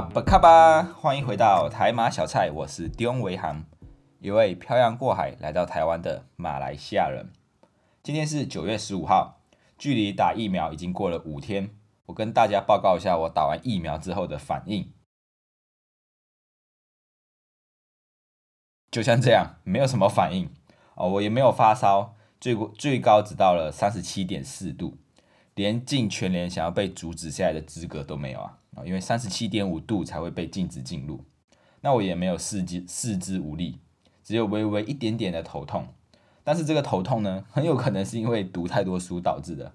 阿不卡巴，欢迎回到台马小菜，我是丁维航，一位漂洋过海来到台湾的马来西亚人。今天是九月十五号，距离打疫苗已经过了五天。我跟大家报告一下我打完疫苗之后的反应，就像这样，没有什么反应哦，我也没有发烧，最最高只到了三十七点四度，连进全联想要被阻止下来的资格都没有啊！啊，因为三十七点五度才会被禁止进入。那我也没有四肢四肢无力，只有微微一点点的头痛。但是这个头痛呢，很有可能是因为读太多书导致的。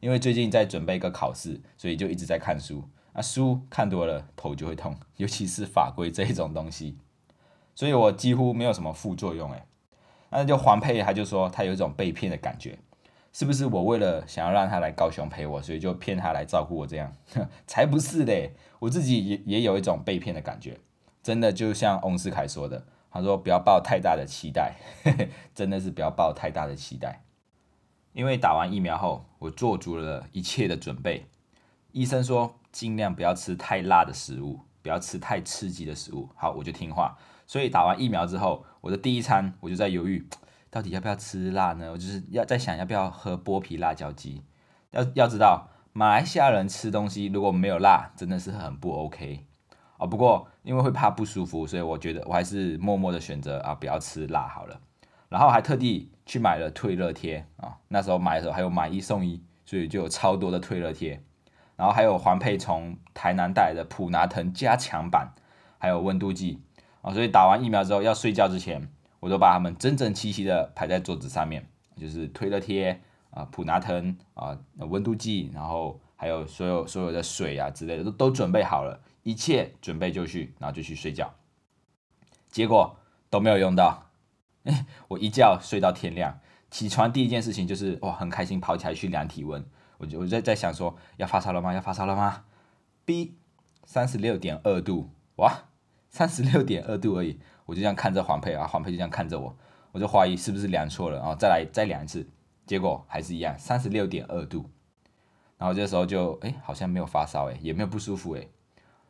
因为最近在准备一个考试，所以就一直在看书。啊，书看多了头就会痛，尤其是法规这一种东西。所以我几乎没有什么副作用诶。那就黄佩他就说他有一种被骗的感觉，是不是我为了想要让他来高雄陪我，所以就骗他来照顾我这样？才不是嘞，我自己也也有一种被骗的感觉。真的就像翁思凯说的，他说不要抱太大的期待，真的是不要抱太大的期待。因为打完疫苗后，我做足了一切的准备。医生说尽量不要吃太辣的食物，不要吃太刺激的食物。好，我就听话。所以打完疫苗之后，我的第一餐我就在犹豫，到底要不要吃辣呢？我就是要在想要不要喝剥皮辣椒鸡。要要知道，马来西亚人吃东西如果没有辣，真的是很不 OK 哦。不过因为会怕不舒服，所以我觉得我还是默默的选择啊，不要吃辣好了。然后还特地去买了退热贴啊，那时候买的时候还有买一送一，所以就有超多的退热贴。然后还有环佩从台南带来的普拿疼加强版，还有温度计啊，所以打完疫苗之后要睡觉之前，我都把它们整整齐齐的排在桌子上面，就是退热贴啊、普拿疼啊、温度计，然后还有所有所有的水啊之类的都都准备好了，一切准备就绪，然后就去睡觉。结果都没有用到。我一觉睡到天亮，起床第一件事情就是哇，很开心跑起来去量体温。我就我在在想说，要发烧了吗？要发烧了吗？B 三十六点二度，哇，三十六点二度而已。我就这样看着黄佩啊，黄佩就这样看着我，我就怀疑是不是量错了，然后再来再量一次，结果还是一样，三十六点二度。然后这时候就哎，好像没有发烧哎，也没有不舒服哎。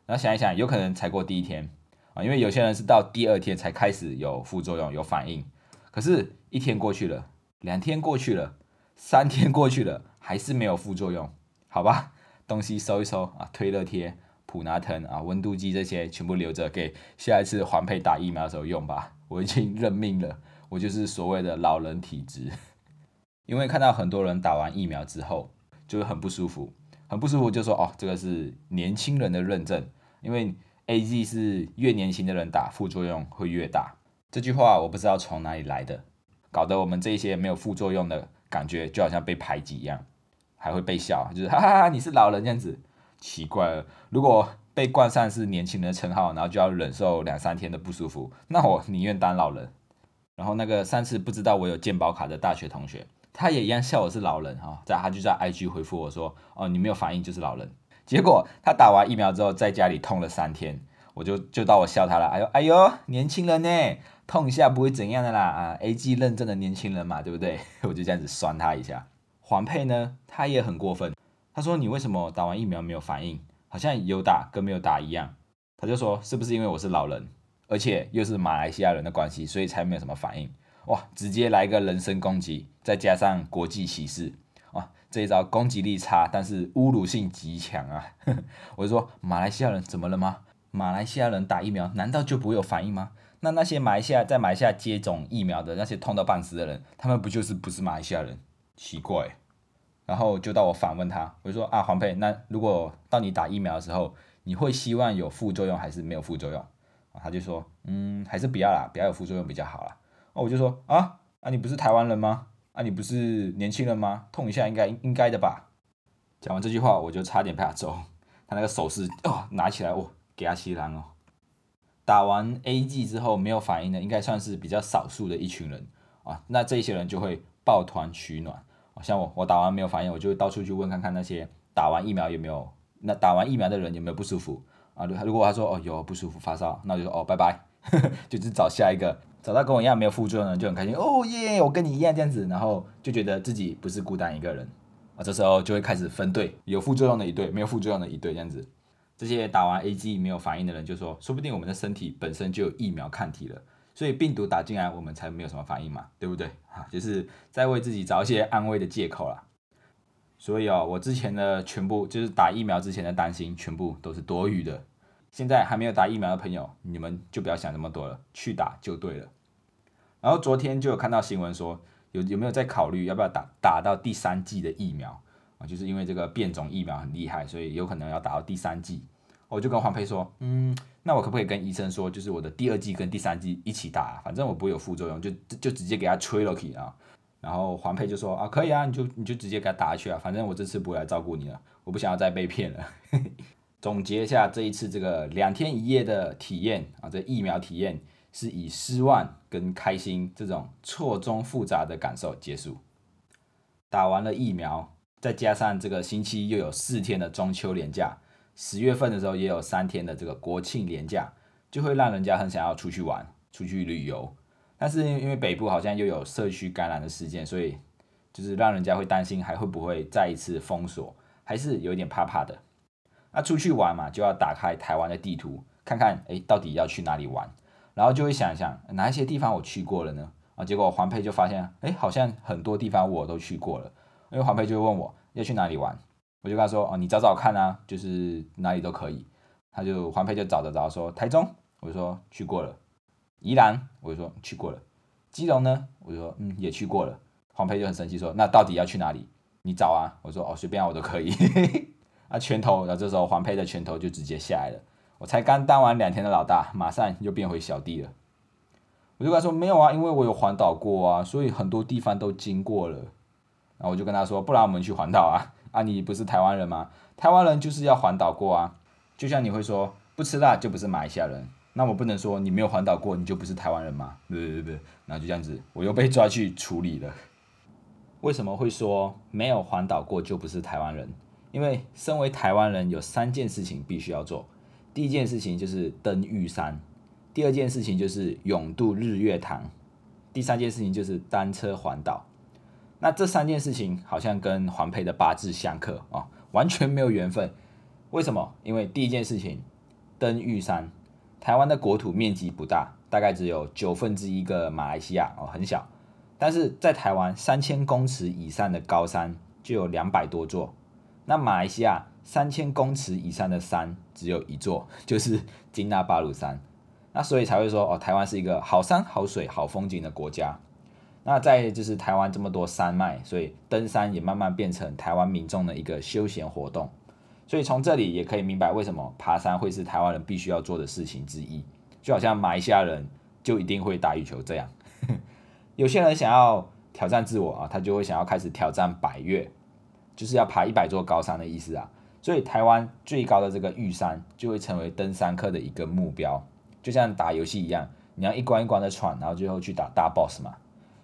然后想一想，有可能才过第一天。啊，因为有些人是到第二天才开始有副作用、有反应，可是，一天过去了，两天过去了，三天过去了，还是没有副作用，好吧？东西收一收啊，退热贴、普拿疼啊、温度计这些全部留着，给下一次环佩打疫苗的时候用吧。我已经认命了，我就是所谓的老人体质。因为看到很多人打完疫苗之后就会很不舒服，很不舒服，就说哦，这个是年轻人的认证，因为。A Z 是越年轻的人打副作用会越大，这句话我不知道从哪里来的，搞得我们这些没有副作用的感觉就好像被排挤一样，还会被笑，就是哈哈哈你是老人这样子，奇怪了。如果被冠上是年轻人的称号，然后就要忍受两三天的不舒服，那我宁愿当老人。然后那个上次不知道我有健保卡的大学同学，他也一样笑我是老人哈，在他就在 I G 回复我说，哦你没有反应就是老人。结果他打完疫苗之后，在家里痛了三天，我就就到我笑他了。哎呦哎呦，年轻人呢，痛一下不会怎样的啦啊！A G 认证的年轻人嘛，对不对？我就这样子酸他一下。黄佩呢，他也很过分，他说你为什么打完疫苗没有反应？好像有打跟没有打一样。他就说是不是因为我是老人，而且又是马来西亚人的关系，所以才没有什么反应？哇，直接来一个人身攻击，再加上国际歧视。这一招攻击力差，但是侮辱性极强啊！我就说马来西亚人怎么了吗？马来西亚人打疫苗难道就不会有反应吗？那那些马来西亚在马来西亚接种疫苗的那些痛到半死的人，他们不就是不是马来西亚人？奇怪。然后就到我反问他，我就说啊黄佩，那如果到你打疫苗的时候，你会希望有副作用还是没有副作用？他就说嗯，还是不要啦，不要有副作用比较好啦。哦，我就说啊，啊你不是台湾人吗？啊，你不是年轻人吗？痛一下应该应该的吧？讲完这句话，我就差点被他揍。他那个手势哦，拿起来哦，给他吸狼哦。打完 A G 之后没有反应的，应该算是比较少数的一群人啊。那这些人就会抱团取暖。像我，我打完没有反应，我就会到处去问看看那些打完疫苗有没有，那打完疫苗的人有没有不舒服啊？如如果他说哦有不舒服发烧，那我就说哦拜拜，就是找下一个。找到跟我一样没有副作用的人就很开心哦耶！我跟你一样这样子，然后就觉得自己不是孤单一个人啊。这时候就会开始分队，有副作用的一队，没有副作用的一队这样子。这些打完 A G 没有反应的人就说，说不定我们的身体本身就有疫苗抗体了，所以病毒打进来我们才没有什么反应嘛，对不对？啊，就是在为自己找一些安慰的借口啦。所以哦，我之前的全部就是打疫苗之前的担心，全部都是多余的。现在还没有打疫苗的朋友，你们就不要想那么多了，去打就对了。然后昨天就有看到新闻说，有有没有在考虑要不要打打到第三季的疫苗啊？就是因为这个变种疫苗很厉害，所以有可能要打到第三季。我就跟黄佩说，嗯，那我可不可以跟医生说，就是我的第二剂跟第三剂一起打，反正我不会有副作用，就就直接给他吹了去啊。然后黄佩就说啊，可以啊，你就你就直接给他打下去啊，反正我这次不会来照顾你了，我不想要再被骗了。总结一下这一次这个两天一夜的体验啊，这疫苗体验是以失望跟开心这种错综复杂的感受结束。打完了疫苗，再加上这个星期又有四天的中秋连假，十月份的时候也有三天的这个国庆连假，就会让人家很想要出去玩、出去旅游。但是因为北部好像又有社区感染的事件，所以就是让人家会担心还会不会再一次封锁，还是有点怕怕的。那出去玩嘛，就要打开台湾的地图，看看哎到底要去哪里玩，然后就会想一想哪一些地方我去过了呢？啊，结果黄佩就发现哎好像很多地方我都去过了，因为黄佩就会问我要去哪里玩，我就跟他说哦你找找看啊，就是哪里都可以。他就黄佩就找着找说台中，我就说去过了。宜兰，我就说去过了。基隆呢，我就说嗯也去过了。黄佩就很生气说，那到底要去哪里？你找啊。我说哦随便，我都可以。啊拳头，然后这时候黄佩的拳头就直接下来了。我才刚当完两天的老大，马上又变回小弟了。我就跟他说没有啊，因为我有环岛过啊，所以很多地方都经过了。然后我就跟他说，不然我们去环岛啊。啊你不是台湾人吗？台湾人就是要环岛过啊。就像你会说不吃辣就不是马来西亚人。那我不能说你没有环岛过，你就不是台湾人吗？对对对对，然后就这样子，我又被抓去处理了。为什么会说没有环岛过就不是台湾人？因为身为台湾人，有三件事情必须要做。第一件事情就是登玉山，第二件事情就是勇渡日月潭，第三件事情就是单车环岛。那这三件事情好像跟环佩的八字相克啊，完全没有缘分。为什么？因为第一件事情登玉山。台湾的国土面积不大，大概只有九分之一个马来西亚哦，很小。但是在台湾三千公尺以上的高山就有两百多座，那马来西亚三千公尺以上的山只有一座，就是金纳巴鲁山。那所以才会说哦，台湾是一个好山好水好风景的国家。那在就是台湾这么多山脉，所以登山也慢慢变成台湾民众的一个休闲活动。所以从这里也可以明白为什么爬山会是台湾人必须要做的事情之一，就好像马来西亚人就一定会打羽球这样。有些人想要挑战自我啊，他就会想要开始挑战百越，就是要爬一百座高山的意思啊。所以台湾最高的这个玉山就会成为登山客的一个目标，就像打游戏一样，你要一关一关的闯，然后最后去打大 boss 嘛。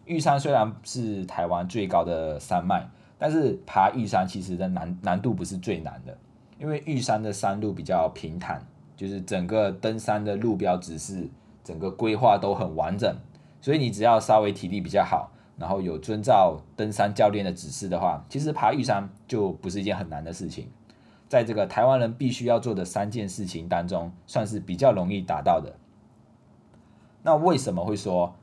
玉山虽然是台湾最高的山脉，但是爬玉山其实的难难度不是最难的。因为玉山的山路比较平坦，就是整个登山的路标指示，整个规划都很完整，所以你只要稍微体力比较好，然后有遵照登山教练的指示的话，其实爬玉山就不是一件很难的事情。在这个台湾人必须要做的三件事情当中，算是比较容易达到的。那为什么会说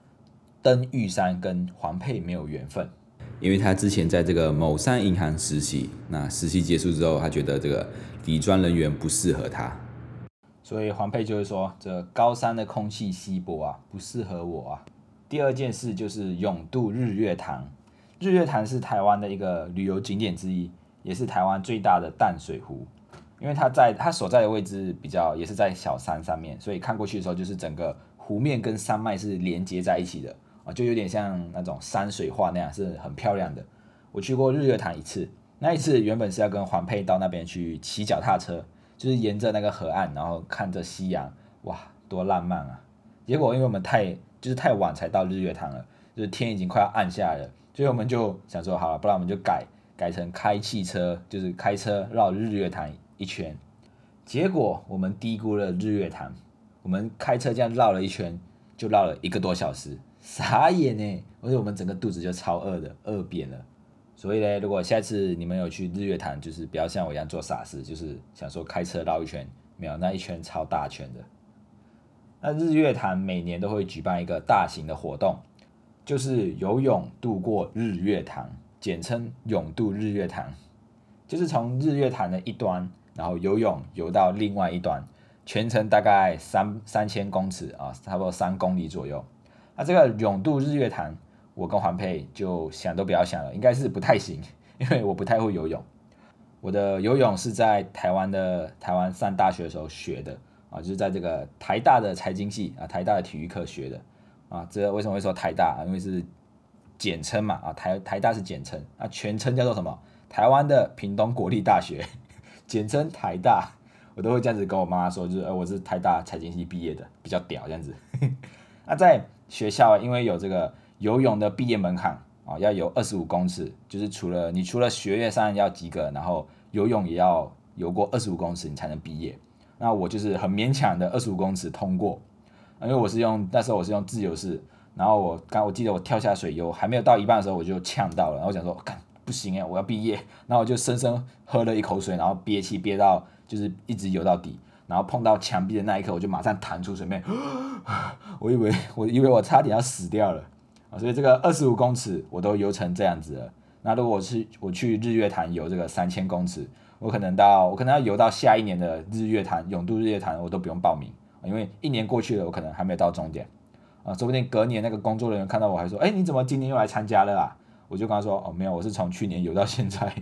登玉山跟黄佩没有缘分？因为他之前在这个某山银行实习，那实习结束之后，他觉得这个底专人员不适合他，所以黄佩就会说，这高山的空气稀薄啊，不适合我啊。第二件事就是永渡日月潭，日月潭是台湾的一个旅游景点之一，也是台湾最大的淡水湖，因为它在它所在的位置比较也是在小山上面，所以看过去的时候，就是整个湖面跟山脉是连接在一起的。啊，就有点像那种山水画那样，是很漂亮的。我去过日月潭一次，那一次原本是要跟黄佩到那边去骑脚踏车，就是沿着那个河岸，然后看着夕阳，哇，多浪漫啊！结果因为我们太就是太晚才到日月潭了，就是天已经快要暗下来了，所以我们就想说，好了，不然我们就改改成开汽车，就是开车绕日月潭一圈。结果我们低估了日月潭，我们开车这样绕了一圈，就绕了一个多小时。傻眼呢，而且我们整个肚子就超饿的，饿扁了。所以呢，如果下次你们有去日月潭，就是不要像我一样做傻事，就是想说开车绕一圈，没有，那一圈超大圈的。那日月潭每年都会举办一个大型的活动，就是游泳渡过日月潭，简称泳渡日月潭，就是从日月潭的一端，然后游泳游到另外一端，全程大概三三千公尺啊，差不多三公里左右。那这个泳渡日月潭，我跟环佩就想都不要想了，应该是不太行，因为我不太会游泳。我的游泳是在台湾的台湾上大学的时候学的啊，就是在这个台大的财经系啊，台大的体育课学的啊。这为什么会说台大啊？因为是简称嘛啊，台台大是简称啊，全称叫做什么？台湾的屏东国立大学，简称台大。我都会这样子跟我妈妈说，就是呃，我是台大财经系毕业的，比较屌这样子。那在学校，因为有这个游泳的毕业门槛啊，要游二十五公尺，就是除了你除了学业上要及格，然后游泳也要游过二十五公尺，你才能毕业。那我就是很勉强的二十五公尺通过，因为我是用那时候我是用自由式，然后我刚我记得我跳下水游还没有到一半的时候我就呛到了，然后我想说，干不行哎，我要毕业，然后我就深深喝了一口水，然后憋气憋到就是一直游到底，然后碰到墙壁的那一刻我就马上弹出水面，我以为我以为我差点要死掉了啊，所以这个二十五公尺我都游成这样子了。那如果我是我去日月潭游这个三千公尺，我可能到我可能要游到下一年的日月潭永渡日月潭，我都不用报名，因为一年过去了，我可能还没有到终点啊，说不定隔年那个工作人员看到我还说，哎，你怎么今年又来参加了啊？我就跟他说，哦，没有，我是从去年游到现在。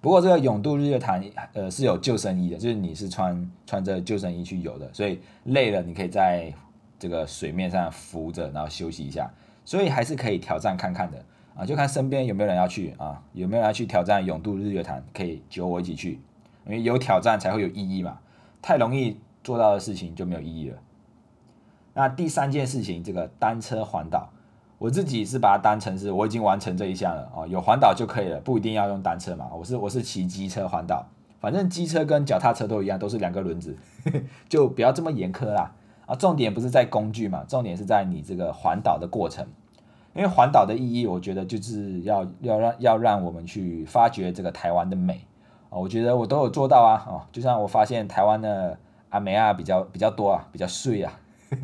不过这个永渡日月潭，呃，是有救生衣的，就是你是穿穿着救生衣去游的，所以累了你可以在这个水面上浮着，然后休息一下，所以还是可以挑战看看的。啊，就看身边有没有人要去啊，有没有人要去挑战永渡日月潭，可以揪我一起去，因为有挑战才会有意义嘛。太容易做到的事情就没有意义了。那第三件事情，这个单车环岛，我自己是把它当成是我已经完成这一项了啊，有环岛就可以了，不一定要用单车嘛。我是我是骑机车环岛，反正机车跟脚踏车都一样，都是两个轮子，就不要这么严苛啦。啊，重点不是在工具嘛，重点是在你这个环岛的过程。因为环岛的意义，我觉得就是要要让要让我们去发掘这个台湾的美啊，我觉得我都有做到啊，哦，就像我发现台湾的阿美啊比较比较多啊，比较碎啊，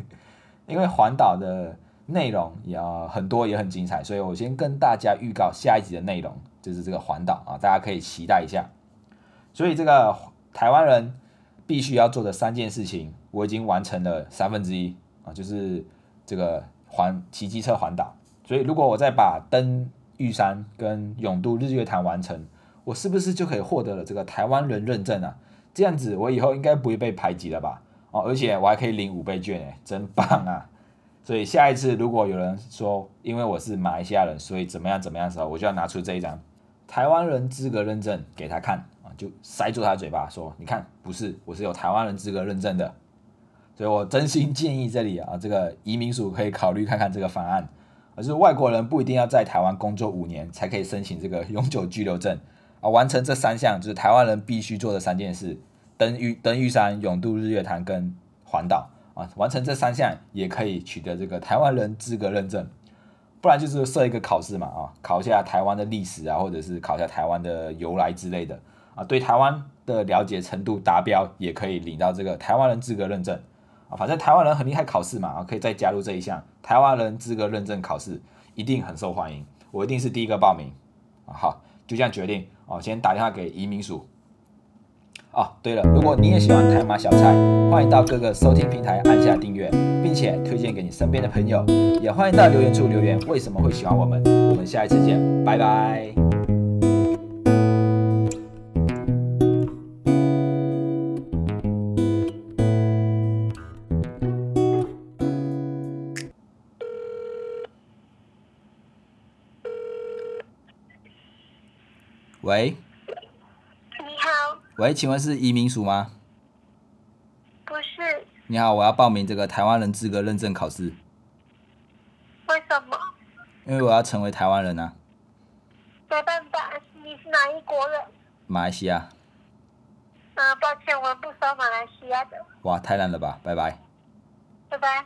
因为环岛的内容也很多也很精彩，所以我先跟大家预告下一集的内容就是这个环岛啊，大家可以期待一下。所以这个台湾人必须要做的三件事情，我已经完成了三分之一啊，就是这个环骑机车环岛。所以，如果我再把登玉山跟永渡日月潭完成，我是不是就可以获得了这个台湾人认证啊？这样子，我以后应该不会被排挤了吧？哦，而且我还可以领五倍券诶，真棒啊！所以下一次如果有人说因为我是马来西亚人，所以怎么样怎么样的时候，我就要拿出这一张台湾人资格认证给他看啊，就塞住他嘴巴说：“你看，不是，我是有台湾人资格认证的。”所以我真心建议这里啊，这个移民署可以考虑看看这个方案。而是外国人不一定要在台湾工作五年才可以申请这个永久居留证啊，完成这三项就是台湾人必须做的三件事：登玉登玉山、永渡日月潭跟环岛啊。完成这三项也可以取得这个台湾人资格认证，不然就是设一个考试嘛啊，考一下台湾的历史啊，或者是考一下台湾的由来之类的啊，对台湾的了解程度达标也可以领到这个台湾人资格认证。啊，反正台湾人很厉害，考试嘛，啊，可以再加入这一项台湾人资格认证考试，一定很受欢迎，我一定是第一个报名，啊，好，就这样决定，哦，先打电话给移民署。哦，对了，如果你也喜欢台马小菜，欢迎到各个收听平台按下订阅，并且推荐给你身边的朋友，也欢迎到留言处留言为什么会喜欢我们，我们下一次见，拜拜。喂，喂，请问是移民署吗？不是，你好，我要报名这个台湾人资格认证考试。为什么？因为我要成为台湾人啊。没办法，你是哪一国人？马来西亚。啊，抱歉，我们不收马来西亚的。哇，太难了吧，拜拜。拜拜。